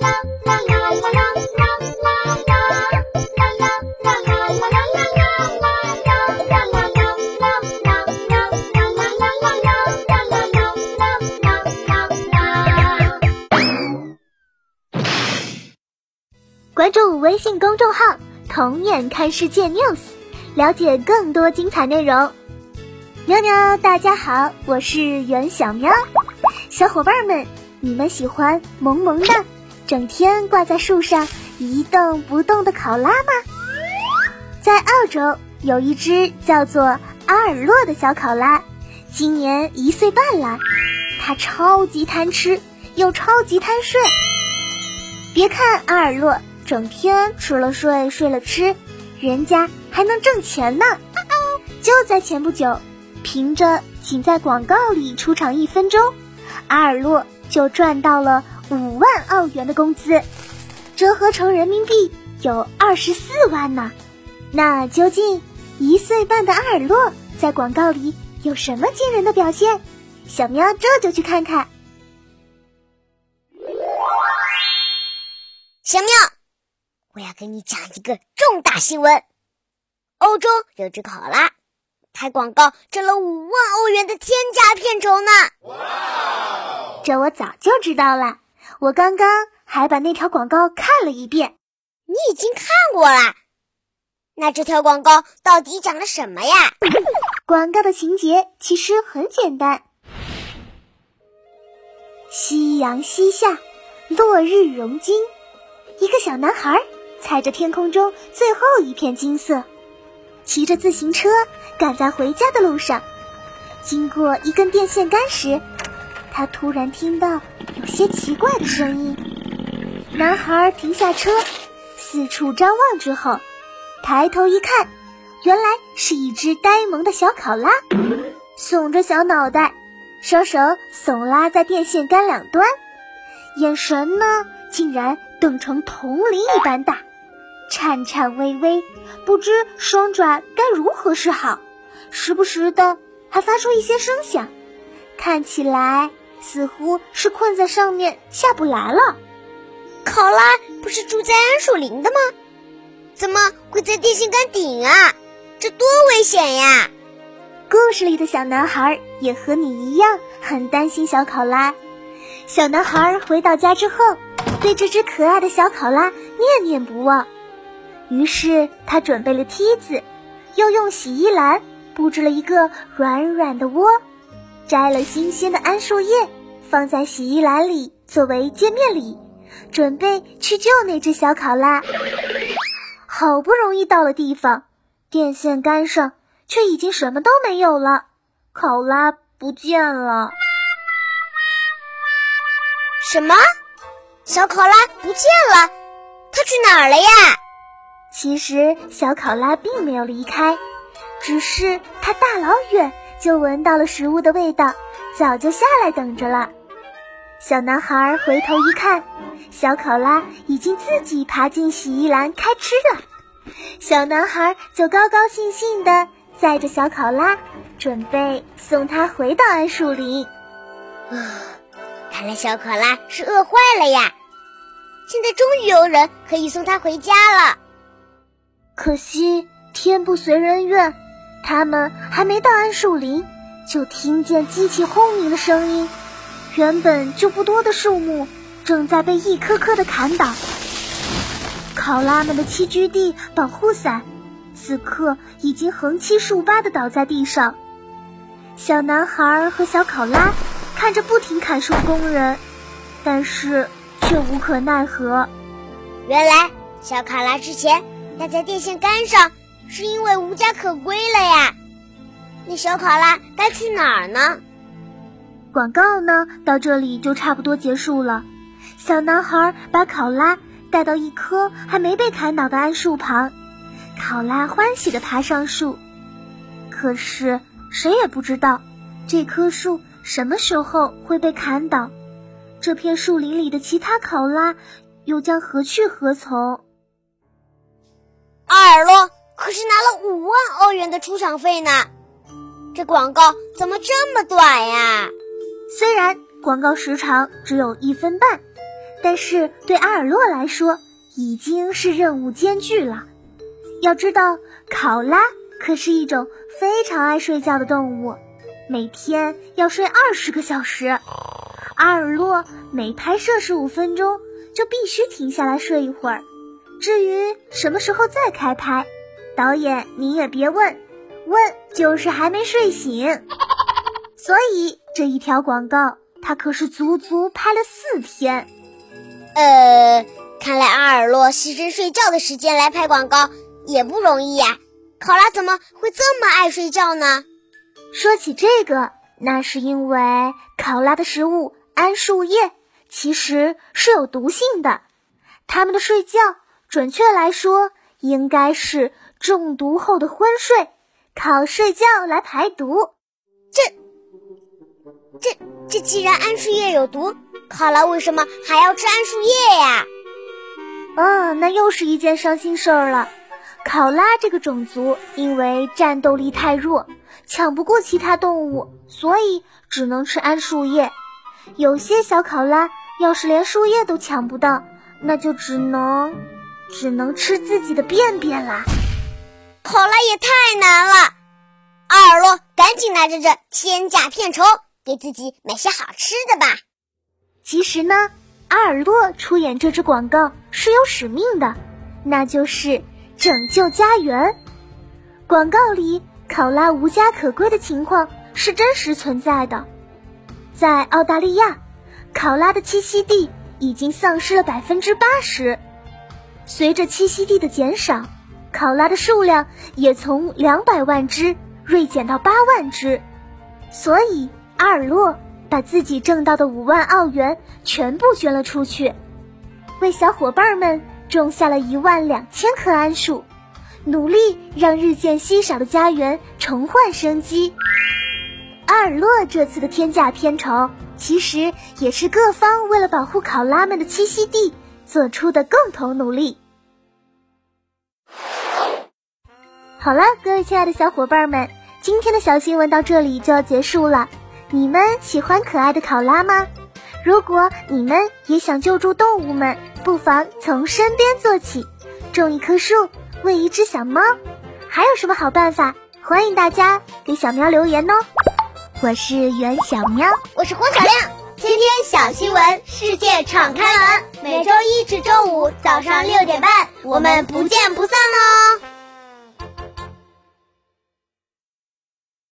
啦啦啦啦啦啦啦关注微信公众号“童眼看世界 News”，了解更多精彩内容。喵喵，大家好，我是袁小喵。小伙伴们，你们喜欢萌萌的、整天挂在树上一动不动的考拉吗？在澳洲有一只叫做阿尔洛的小考拉，今年一岁半了。它超级贪吃，又超级贪睡。别看阿尔洛。整天吃了睡，睡了吃，人家还能挣钱呢。就在前不久，凭着仅在广告里出场一分钟，阿尔洛就赚到了五万澳元的工资，折合成人民币有二十四万呢。那究竟一岁半的阿尔洛在广告里有什么惊人的表现？小喵这就去看看。小喵。我要跟你讲一个重大新闻：欧洲有只考拉拍广告挣了五万欧元的天价片酬呢！哇，这我早就知道了，我刚刚还把那条广告看了一遍。你已经看过了？那这条广告到底讲了什么呀？广告的情节其实很简单：夕阳西下，落日融金，一个小男孩。踩着天空中最后一片金色，骑着自行车赶在回家的路上，经过一根电线杆时，他突然听到有些奇怪的声音。男孩停下车，四处张望之后，抬头一看，原来是一只呆萌的小考拉，耸着小脑袋，双手耸拉在电线杆两端，眼神呢，竟然瞪成铜铃一般大。颤颤巍巍，不知双爪该如何是好，时不时的还发出一些声响，看起来似乎是困在上面下不来了。考拉不是住在桉树林的吗？怎么会在电线杆顶啊？这多危险呀！故事里的小男孩也和你一样很担心小考拉。小男孩回到家之后，对这只可爱的小考拉念念不忘。于是他准备了梯子，又用洗衣篮布置了一个软软的窝，摘了新鲜的桉树叶放在洗衣篮里作为见面礼，准备去救那只小考拉。好不容易到了地方，电线杆上却已经什么都没有了，考拉不见了。什么？小考拉不见了？它去哪儿了呀？其实小考拉并没有离开，只是它大老远就闻到了食物的味道，早就下来等着了。小男孩回头一看，小考拉已经自己爬进洗衣篮开吃了。小男孩就高高兴兴地载着小考拉，准备送他回到桉树林。啊，看来小考拉是饿坏了呀！现在终于有人可以送他回家了。可惜天不随人愿，他们还没到桉树林，就听见机器轰鸣的声音。原本就不多的树木正在被一棵棵的砍倒。考拉们的栖居地保护伞，此刻已经横七竖八的倒在地上。小男孩和小考拉看着不停砍树工人，但是却无可奈何。原来小考拉之前。待在电线杆上，是因为无家可归了呀。那小考拉该去哪儿呢？广告呢？到这里就差不多结束了。小男孩把考拉带到一棵还没被砍倒的桉树旁，考拉欢喜地爬上树。可是谁也不知道，这棵树什么时候会被砍倒，这片树林里的其他考拉又将何去何从？阿尔洛可是拿了五万欧元的出场费呢，这广告怎么这么短呀？虽然广告时长只有一分半，但是对阿尔洛来说已经是任务艰巨了。要知道，考拉可是一种非常爱睡觉的动物，每天要睡二十个小时。阿尔洛每拍摄十五分钟就必须停下来睡一会儿。至于什么时候再开拍，导演你也别问，问就是还没睡醒。所以这一条广告他可是足足拍了四天。呃，看来阿尔洛牺牲睡觉的时间来拍广告也不容易呀。考拉怎么会这么爱睡觉呢？说起这个，那是因为考拉的食物桉树叶其实是有毒性的，它们的睡觉，准确来说应该是中毒后的昏睡，靠睡觉来排毒。这、这、这既然桉树叶有毒，考拉为什么还要吃桉树叶呀？啊，那又是一件伤心事儿了。考拉这个种族因为战斗力太弱，抢不过其他动物，所以只能吃桉树叶。有些小考拉要是连树叶都抢不到，那就只能只能吃自己的便便啦。考拉也太难了，阿尔洛赶紧拿着这天价片酬，给自己买些好吃的吧。其实呢，阿尔洛出演这支广告是有使命的，那就是。拯救家园，广告里考拉无家可归的情况是真实存在的。在澳大利亚，考拉的栖息地已经丧失了百分之八十。随着栖息地的减少，考拉的数量也从两百万只锐减到八万只。所以，阿尔洛把自己挣到的五万澳元全部捐了出去，为小伙伴们。种下了一万两千棵桉树，努力让日渐稀少的家园重焕生机。阿尔洛这次的天价片酬，其实也是各方为了保护考拉们的栖息地做出的共同努力。好了，各位亲爱的小伙伴们，今天的小新闻到这里就要结束了。你们喜欢可爱的考拉吗？如果你们也想救助动物们，不妨从身边做起，种一棵树，喂一只小猫。还有什么好办法？欢迎大家给小喵留言哦。我是袁小喵，我是黄小亮。天天小新闻，世界敞开门。每周一至周五早上六点半，我们不见不散哦。